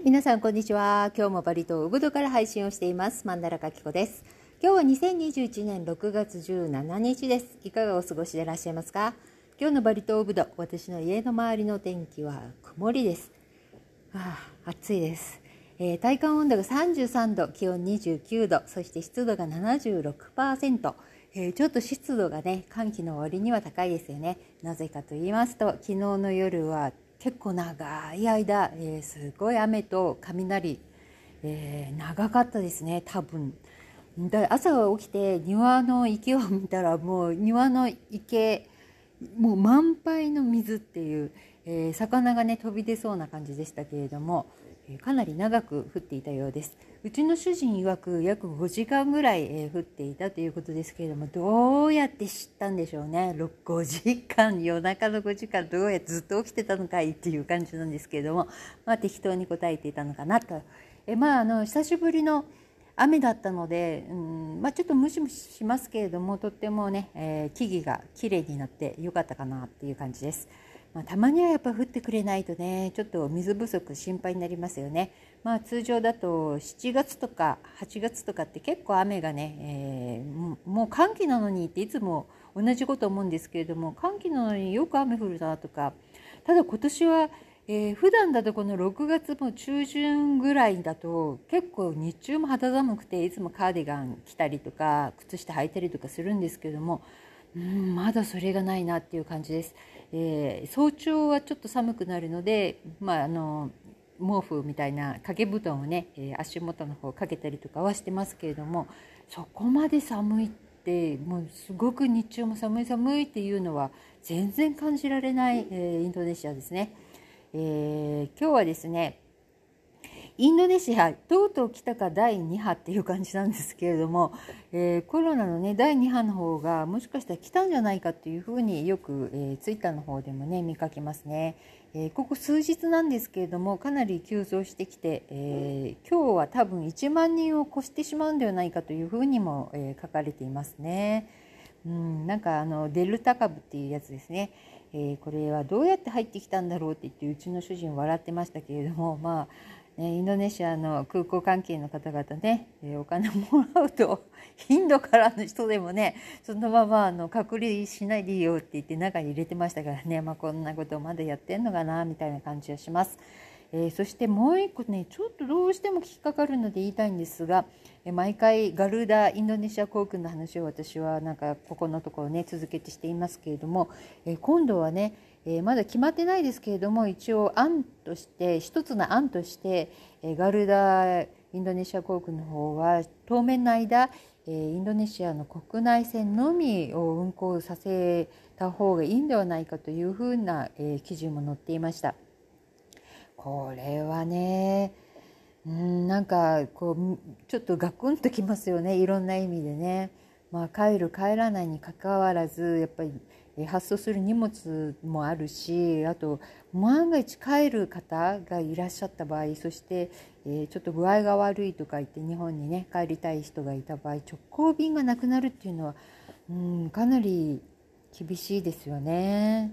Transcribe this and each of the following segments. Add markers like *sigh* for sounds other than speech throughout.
い、皆さんこんにちは。今日もバリ島ウブドから配信をしています。マンダラカキコです。今日は2021年6月17日です。いかがお過ごしでいらっしゃいますか？今日のバリ島ウブド、私の家の周りの天気は曇りです。ああ、暑いです。えー体感温度が33度、気温29度、そして湿度が76%。えーちょっと湿度がね、寒気の割には高いですよね。なぜかと言いますと、昨日の夜は結構長い間、えーすごい雨と雷、えー長かったですね、多分。だ朝起きて庭の池を見たらもう庭の池もう満杯の水っていう、えー魚がね飛び出そうな感じでしたけれども、かなり長く降っていたようです。うちの主人曰く約5時間ぐらい、降っていたということですけれどもどうやって知ったんでしょうね。ろ5時間夜中の5時間どうやってずっと起きてたのかいっていう感じなんですけれども、まあ、適当に答えていたのかなと、えまああの久しぶりの雨だったので、うんまあ、ちょっとムシムシしますけれどもとってもね、えー木々が綺麗になってよかったかなっていう感じです、まあ、たまにはやっぱ降ってくれないとねちょっと水不足心配になりますよね、まあ、通常だと7月とか8月とかって結構雨がね、えーもう寒気なのにっていつも同じこと思うんですけれども寒気なのによく雨降るなとか。ただ今年はえー普段だとこの6月も中旬ぐらいだと結構日中も肌寒くていつもカーディガン着たりとか靴下履いたりとかするんですけどもうんまだそれがないなっていう感じです、えー早朝はちょっと寒くなるので、まあ、あの毛布みたいな掛け布団をね、えー足元の方かけたりとかはしてますけれどもそこまで寒いってもうすごく日中も寒い寒いっていうのは全然感じられない、えーインドネシアですね。えー今日はですねインドネシアとうとう来たか第2波っていう感じなんですけれども、えーコロナのね第2波の方がもしかしたら来たんじゃないかっていうふうによく、えーツイッターの方でもね見かけますね、えーここ数日なんですけれどもかなり急増してきて、えー今日は多分1万人を超してしまうんではないかというふうにも、えー書かれていますね。うん、なんかあのデルタ株っていうやつですね、えーこれはどうやって入ってきたんだろうって言ってうちの主人笑ってましたけれどもまあ、インドネシアの空港関係の方々ね、えお金もらうとインドからの人でもねそのままあの隔離しないでいいよって言って中に入れてましたからね、まあ、こんなことをまだやってんのかなみたいな感じがします。えーそしてもう一個ねちょっとどうしても引っかかるので言いたいんですが、毎回ガルーダインドネシア航空の話を私はなんかここのところね続けてしていますけれども、え今度はね、えまだ決まってないですけれども一応案として一つの案として、えガルーダインドネシア航空の方は当面の間、インドネシアの国内線のみを運航させた方がいいんではないかというふうな、え記事も載っていました。これはねうんなんかこうちょっとガクンときますよねいろんな意味でね、まあ、帰る帰らないにかかわらずやっぱり発送する荷物もあるしあと万が一帰る方がいらっしゃった場合そして、えちょっと具合が悪いとか言って日本にね帰りたい人がいた場合直行便がなくなるっていうのはうんかなり厳しいですよね。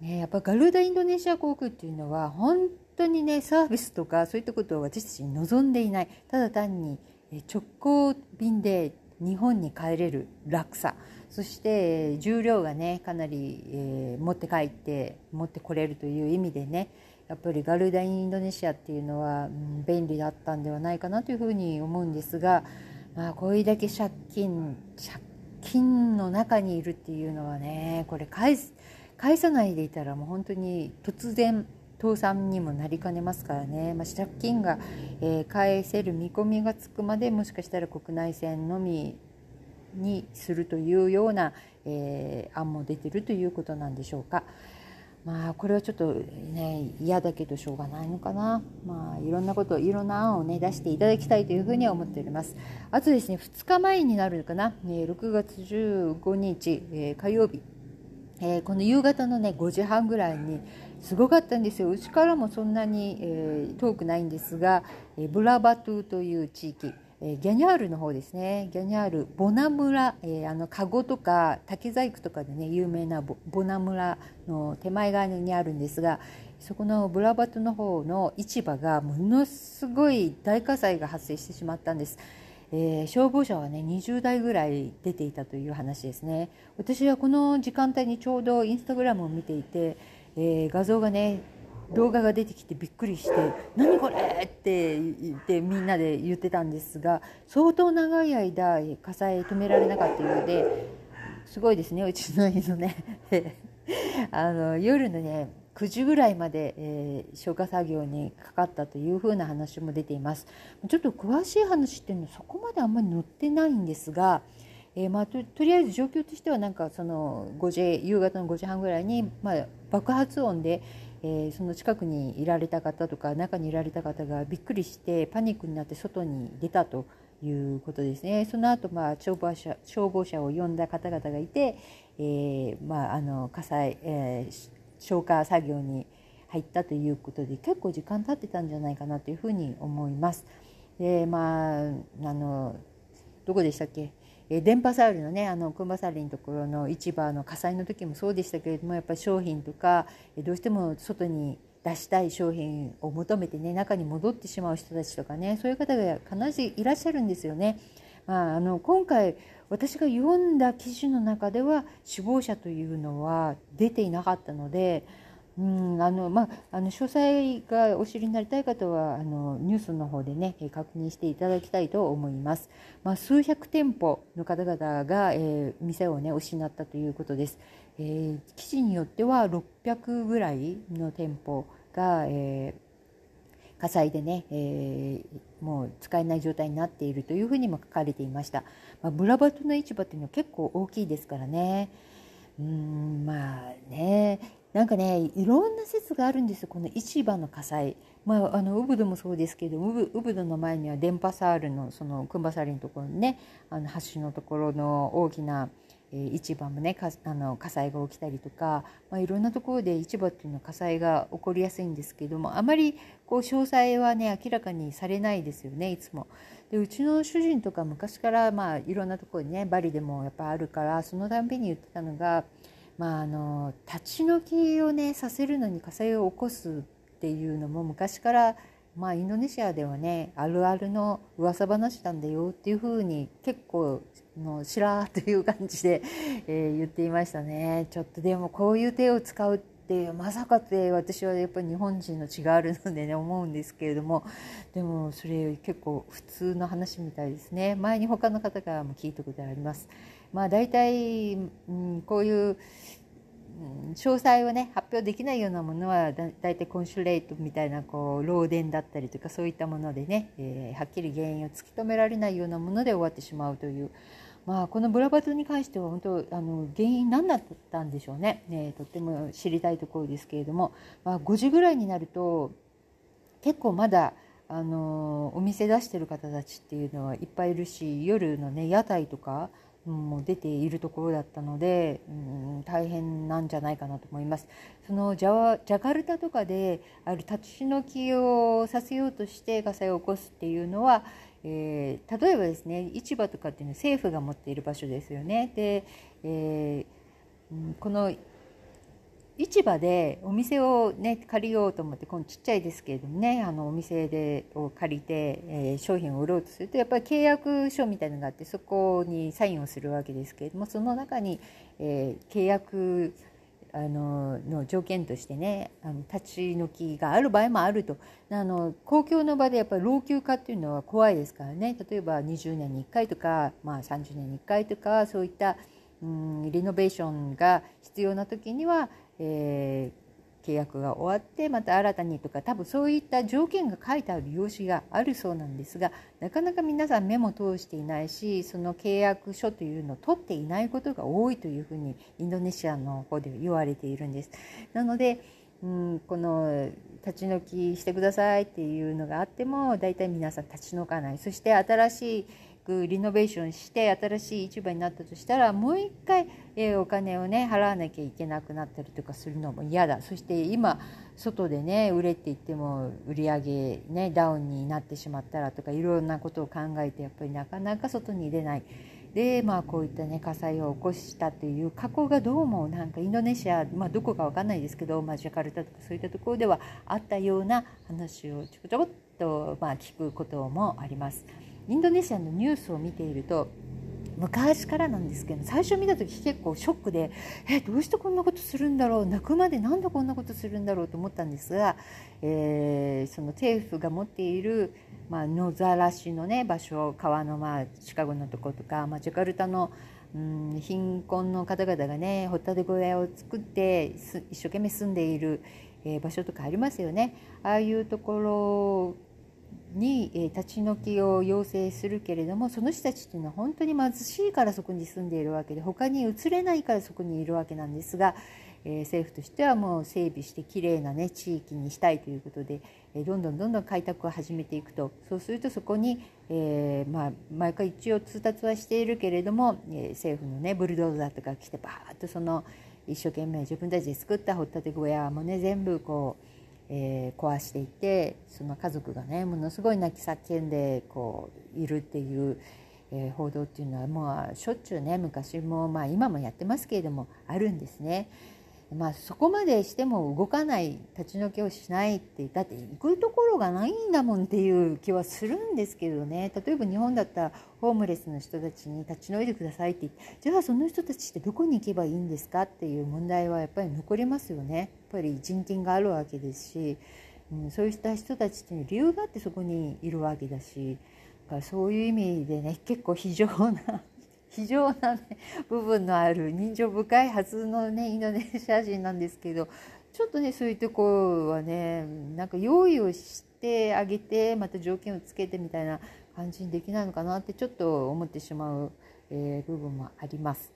ね、やっぱガルダインドネシア航空っていうのは本当にねサービスとかそういったことを私たちに望んでいない。ただ単に直行便で日本に帰れる楽さそして重量がねかなり、えー持って帰って持ってこれるという意味でねやっぱりガルダインドネシアっていうのは、うん便利だったんではないかなというふうに思うんですが、まあ、これだけ借金借金の中にいるっていうのはねこれ返す返さないでいたらもう本当に突然倒産にもなりかねますからね、まあ、借金が、えー返せる見込みがつくまでもしかしたら国内線のみにするというような、えー案も出てるということなんでしょうか。まあこれはちょっとね嫌だけどしょうがないのかな。まあいろんなこといろんな案をね出していただきたいというふうには思っております。あとですね2日前になるのかな、え6月15日、火曜日。この夕方のね5時半ぐらいにすごかったんですよ。うちからもそんなに、えー遠くないんですが、えーブラバトゥという地域、えーギャニャールの方ですね。ギャニャールボナ村、えーあのカゴとか竹細工とかでね有名なボナ村の手前側にあるんですが、そこのブラバトゥの方の市場がものすごい大火災が発生してしまったんです。えー、消防車はね20台ぐらい出ていたという話ですね。私はこの時間帯にちょうどインスタグラムを見ていて、えー、画像がね動画が出てきてびっくりして「何これ!」って言ってみんなで言ってたんですが相当長い間火災止められなかったようですごいですねうちの家のね *laughs* あの夜のね9時ぐらいまで、えー、消火作業にかかったというふうな話も出ていますちょっと詳しい話っていうのはそこまであんまり載ってないんですが、えー、まあ、ととりあえず状況としてはなんかその5時夕方の5時半ぐらいに、まあ、爆発音で、えー、その近くにいられた方とか中にいられた方がびっくりしてパニックになって外に出たということですね。その後、まあ消防車消防車を呼んだ方々がいて、えー、まあ、あの火災、えー、消火作業に入ったということで結構時間経ってたんじゃないかなというふうに思います。でまああのどこでしたっけ？え電波サウルのねあのクンバサリのところの市場の火災の時もそうでしたけれどもやっぱり商品とかどうしても外に出したい商品を求めてね中に戻ってしまう人たちとかねそういう方が必ずいらっしゃるんですよね。まあ、あの今回私が読んだ記事の中では死亡者というのは出ていなかったので、うんあのまあ、あの詳細がお知りになりたい方はあのニュースの方でね確認していただきたいと思います。まあ、数百店舗の方々が、えー、店をね失ったということです。えー、記事によっては600ぐらいの店舗が、えー火災でね、えー、もう使えない状態になっているというふうにも書かれていました、まあ、ブラバトの市場っていうのは結構大きいですからねうんまあねなんかねいろんな説があるんですよこの市場の火災まあ、あのウブドもそうですけどウブドの前には電波サールのそのクンバサリのところにねあの橋のところの大きなえ市場もねかあの火災が起きたりとか、まあ、いろんなところで市場っていうのは火災が起こりやすいんですけどもあまりこう詳細はね明らかにされないですよねいつも。でうちの主人とか昔からまあいろんなところにねバリでもやっぱあるからそのたんびに言ってたのが、まあ、あの立ち退きをねさせるのに火災を起こすっていうのも昔からまあ、インドネシアではねあるあるの噂話なんだよっていうふうに結構のしらーという感じで、*laughs* えー、言っていましたね。ちょっとでもこういう手を使うってまさかって私はやっぱり日本人の血があるのでね思うんですけれども。でもそれ結構普通の話みたいですね。前に他の方からも聞いたことあります。まあ、大体、うん、こういう詳細をね発表できないようなものはだだいたいコンシュレートみたいなこう漏電だったりとかそういったものでね、えー、はっきり原因を突き止められないようなもので終わってしまうという。まあ、このブラバトに関しては本当あの原因何だったんでしょうね。ねとっても知りたいところですけれども、まあ、5時ぐらいになると結構まだあのお店出してる方たちっていうのはいっぱいいるし夜のね屋台とかもう出ているところだったので、うん、大変なんじゃないかなと思います。そのジャジャカルタとかである立ち退きをさせようとして火災を起こすっていうのはえー、例えばですね市場とかっていうのは政府が持っている場所ですよね。で、えー、この市場でお店をね借りようと思ってこのちっちゃいですけれどもねあのお店でを借りて、えー、商品を売ろうとするとやっぱり契約書みたいなのがあってそこにサインをするわけですけれどもその中に、えー、契約あのの条件としてねあの立ち退きがある場合もあると。あの公共の場でやっぱり老朽化っていうのは怖いですからね。例えば20年に1回とか、まあ、30年に1回とかそういったうんリノベーションが必要な時には、えー、契約が終わってまた新たにとか多分そういった条件が書いてある用紙があるそうなんですがなかなか皆さん目も通していないしその契約書というのを取っていないことが多いというふうにインドネシアの方で言われているんです。なのでうん、この立ち退きしてくださいっていうのがあっても大体皆さん立ち退かないそして新しくリノベーションして新しい市場になったとしたらもう一回、お金をね払わなきゃいけなくなったりとかするのも嫌だそして今外でね売れって言っても売り上げねダウンになってしまったらとかいろんなことを考えてやっぱりなかなか外に出ない。で、まあ、こういった、ね、火災を起こしたという過去がどうもなんかインドネシア、まあ、どこか分かんないですけど、まあ、ジャカルタとかそういったところではあったような話をちょこちょこっと、まあ、聞くこともあります。インドネシアのニュースを見ていると昔からなんですけど最初見た時結構ショックでえどうしてこんなことするんだろう？泣くまでなんでこんなことするんだろう？と思ったんですが、えー、その政府が持っている、まあ、野ざらしの、ね、場所川の、まあ、シカゴのとことか、まあ、ジャカルタのうん貧困の方々がねホタテ小屋を作って一生懸命住んでいる、えー、場所とかありますよね。ああいうところに、え立ち退きを要請するけれどもその人たちっていうのは本当に貧しいからそこに住んでいるわけで他に移れないからそこにいるわけなんですが、え政府としてはもう整備してきれいな、ね、地域にしたいということで、えどんどんどんどん開拓を始めていくと。そうするとそこに、えー、まあ、毎回一応通達はしているけれども、え政府の、ね、ブルドーザーとか来てバーッとその一生懸命自分たちで作った掘ったて小屋もね全部こうえー、壊していてその家族がねものすごい泣き叫んでこういるっていう、えー、報道っていうのはもうしょっちゅうね昔も、まあ、今もやってますけれどもあるんですね。まあ、そこまでしても動かない立ち退きをしないってだって行くところがないんだもんっていう気はするんですけどね。例えば日本だったらホームレスの人たちに立ち退いてくださいって。言ってじゃあその人たちってどこに行けばいいんですかっていう問題はやっぱり残りますよね。やっぱり人権があるわけですし、うん、そういった人たちっていう理由があってそこにいるわけだし。だからそういう意味でね結構非常な非常な、ね、部分のある人情深いはずのねインドネシア人なんですけどちょっとねそういうとこはねなんか用意をしてあげてまた条件をつけてみたいな感じにできないのかなってちょっと思ってしまう、えー、部分もあります。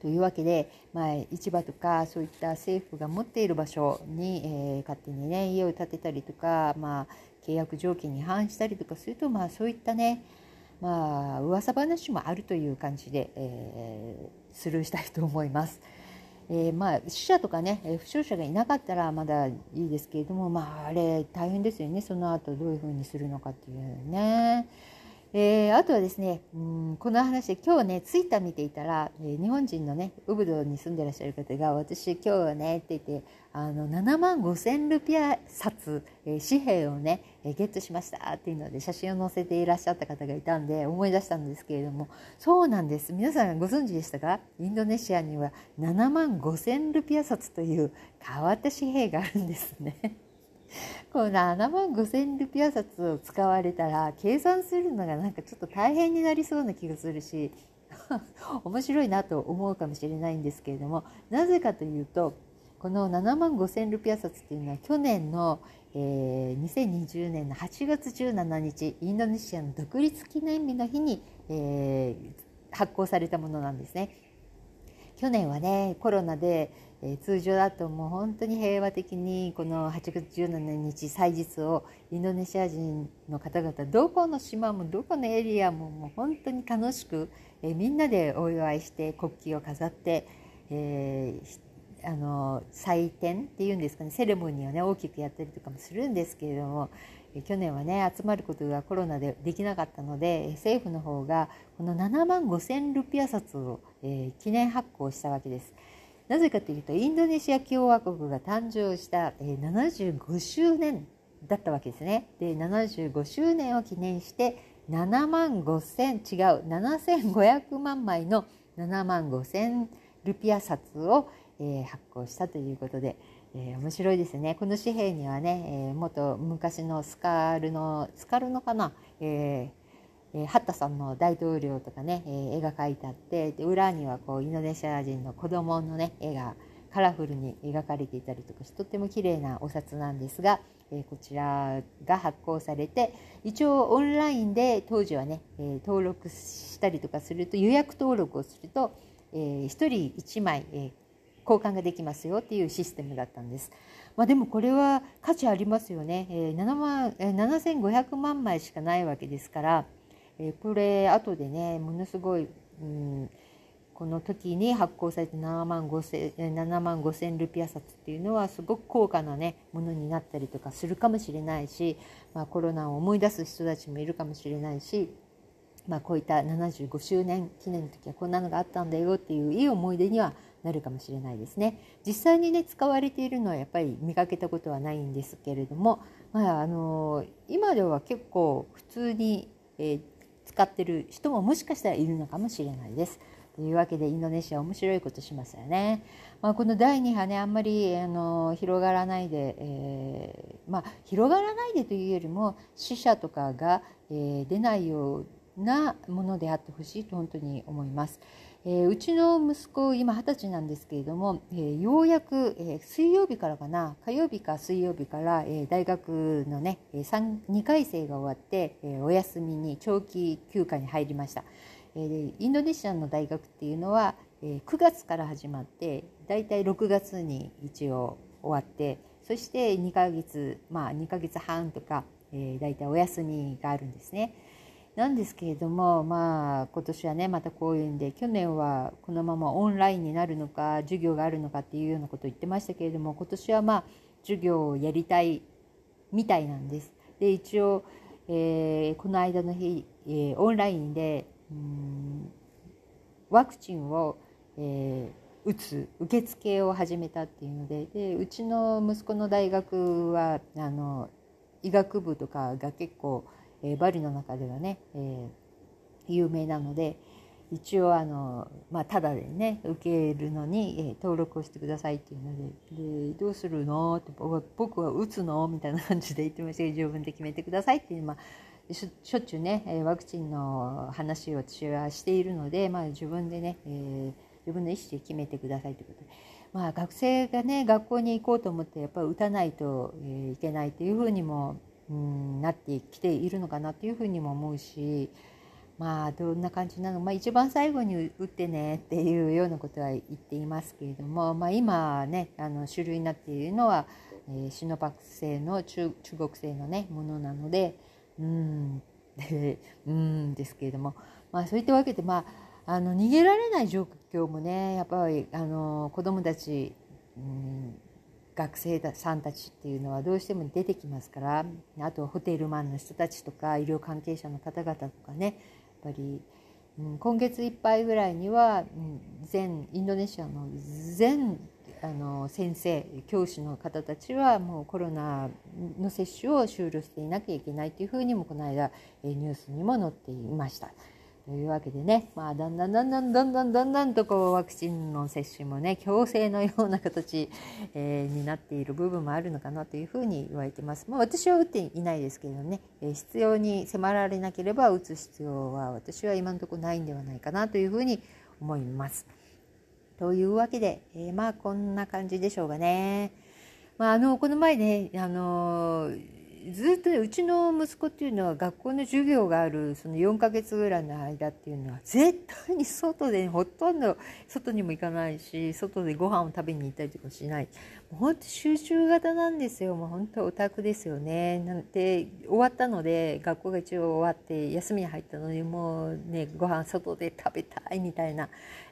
というわけで、まあ、市場とかそういった政府が持っている場所に、えー、勝手にね家を建てたりとか、まあ、契約条件に反したりとかすると、まあ、そういったねまあ噂話もあるという感じで、えー、スルーしたいと思います。えー、まあ死者とかね負傷者がいなかったらまだいいですけれどもまああれ大変ですよねその後どういうふうにするのかっていうね。えー、あとはですね、うん、この話今日ねツイッター見ていたら、えー、日本人のねウブドに住んでらっしゃる方が私今日はねって言ってあの7万5千ルピア札、えー、紙幣をね、えゲットしましたっていうので写真を載せていらっしゃった方がいたんで思い出したんですけれどもそうなんです皆さんご存知でしたか？インドネシアには7万5千ルピア札という変わった紙幣があるんですね。*laughs* この7万5千ルピア札を使われたら計算するのがなんかちょっと大変になりそうな気がするし *laughs* 面白いなと思うかもしれないんですけれどもなぜかというとこの7万5千ルピア札っていうのは去年の、えー、2020年の8月17日インドネシアの独立記念日の日に、えー、発行されたものなんですね。去年はねコロナでえ通常だともう本当に平和的にこの8月17日祭日をインドネシア人の方々どこの島もどこのエリアももう本当に楽しく、えみんなでお祝いして国旗を飾って、えー、あの祭典っていうんですかねセレモニーをね大きくやったりとかもするんですけれども、去年はね集まることがコロナでできなかったので政府の方がこの7万5千ルピア札を、えー、記念発行したわけです。なぜかというとインドネシア共和国が誕生した75周年だったわけですね。で75周年を記念して7万5,000違う7500万枚の7万5,000ルピア札を、えー、発行したということで、えー、面白いですねこの紙幣にはね、えー、元昔のスカルのスカルのかな、えーえー、ハッタさんの大統領とかね、えー、絵が描いてあってで裏にはこうインドネシア人の子供のね絵がカラフルに描かれていたりとかしてとっても綺麗なお札なんですが、えー、こちらが発行されて一応オンラインで当時はね、えー、登録したりとかすると予約登録をすると、えー、1人1枚、えー、交換ができますよっていうシステムだったんです。まあ、でもこれは価値ありますよね。えー、7万、えー、7500万枚しかないわけですから、えこれ後でねものすごい、うん、この時に発行された7万5千 ,7 万5千ルピア札っていうのはすごく高価なねものになったりとかするかもしれないし、まあ、コロナを思い出す人たちもいるかもしれないしまあ、こういった75周年記念の時はこんなのがあったんだよっていういい思い出にはなるかもしれないですね。実際にね使われているのはやっぱり見かけたことはないんですけれども、まあ、あの今では結構普通に、えー、使ってる人ももしかしたらいるのかもしれないです。というわけでインドネシア面白いことしますよね。まあ、この第2波ねあんまりあの広がらないで、えー、まあ、広がらないでというよりも死者とかが、えー、出ないようなものであってほしいと本当に思います。えー、うちの息子今二十歳なんですけれども、えー、ようやく、えー、水曜日からかな火曜日か水曜日から、え大学のね 2, 回生が終わって、えお休みに長期休暇に入りました、えインドネシアの大学っていうのは、え9月から始まってだいたい6月に一応終わってそして2ヶ月まあ2ヶ月半とか、えー、だいたいお休みがあるんですね。なんですけれども、まあ、今年はねまたこういうんで去年はこのままオンラインになるのか授業があるのかっていうようなことを言ってましたけれども今年はまあ授業をやりたいみたいなんです。で一応、えー、この間の日、えー、オンラインでうんワクチンを、えー、打つ受付を始めたっていうのででうちの息子の大学はあの医学部とかが結構えー、バリの中ではね、えー、有名なので一応あの、まあ、ただでね受けるのに、え、登録をしてくださいっていうのででどうするの？って僕は打つの？みたいな感じで言ってましたけど自分で決めてくださいっていう、まあ、しょっちゅうねワクチンの話を私はしているので、まあ、自分でね、えー、自分の意思で決めてくださいということで。まあ、学生がね学校に行こうと思ってやっぱり打たないと、いけないというふうにもうんなってきているのかなというふうにも思うしまあどんな感じなの？まあ一番最後に打ってねっていうようなことは言っていますけれども、まあ、今ねあの主流になっているのは、えー、シノパク製の中中国製のねものなのでうんでうんですけれども、まあ、そういったわけで、まあ、あの逃げられない状況もねやっぱりあの子どもたち、うん学生さんたちっていうのはどうしても出てきますからあとホテルマンの人たちとか医療関係者の方々とかねやっぱり、うん、今月いっぱいぐらいには、うん、全インドネシアの全あの先生教師の方たちはもうコロナの接種を終了していなきゃいけないというふうにもこの間ニュースにも載っていました。というわけでね、まあ、だんだんだんだんだんだんだんだんとこうワクチンの接種もね強制のような形、えー、になっている部分もあるのかなというふうに言われてます。まあ、私は打っていないですけどね、え、必要に迫られなければ打つ必要は私は今のところないんではないかなというふうに思います。というわけで、えー、まあこんな感じでしょうかね。まあ、あのこの前ねあのずっとねうちの息子っていうのは学校の授業があるその4ヶ月ぐらいの間っていうのは絶対に外でほとんど外にも行かないし外でご飯を食べに行ったりとかしない。もうほんと集中型なんですよ。もう本当オタクですよね。なんて終わったので学校が一応終わって休みに入ったのにもうねご飯外で食べたいみたいな。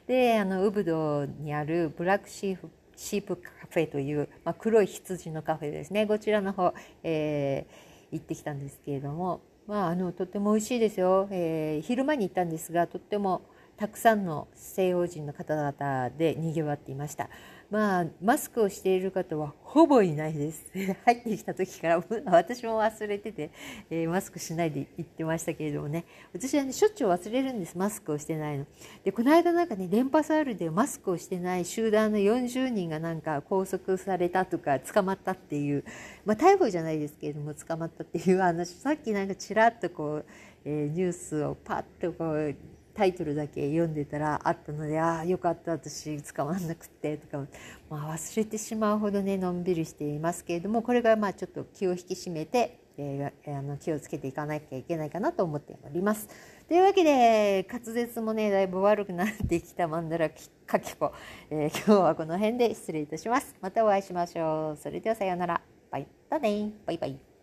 であのウブドにあるブラックシーフシープフェという、まあ、黒い羊のカフェですね。こちらの方、えー、行ってきたんですけれども、まあ、あのとっても美味しいですよ、えー、昼間に行ったんですがとってもたくさんの西洋人の方々でにぎわっていました。まあ、マスクをしている方はほぼいないです。*laughs* 入ってきた時から *laughs* 私も忘れてて、えー、マスクしないで行ってましたけれどもね、私はね、しょっちゅう忘れるんです、マスクをしてないの。で、この間なんかね、電波サールでマスクをしてない集団の40人がなんか拘束されたとか、捕まったっていう、まあ、逮捕じゃないですけれども、捕まったっていう話、さっきなんかちらっとこう、えー、ニュースをパッとこう、タイトルだけ読んでたらあったのでああよかった私捕まんなくてとか、まあ、忘れてしまうほどねのんびりしていますけれどもこれがまあちょっと気を引き締めて、えー、あの気をつけていかなきゃいけないかなと思っております。というわけで滑舌もねだいぶ悪くなってきたマンダラかけ子、えー、今日はこの辺で失礼いたします。またお会いしましょう。それではさようなら。バイバイバイバイ。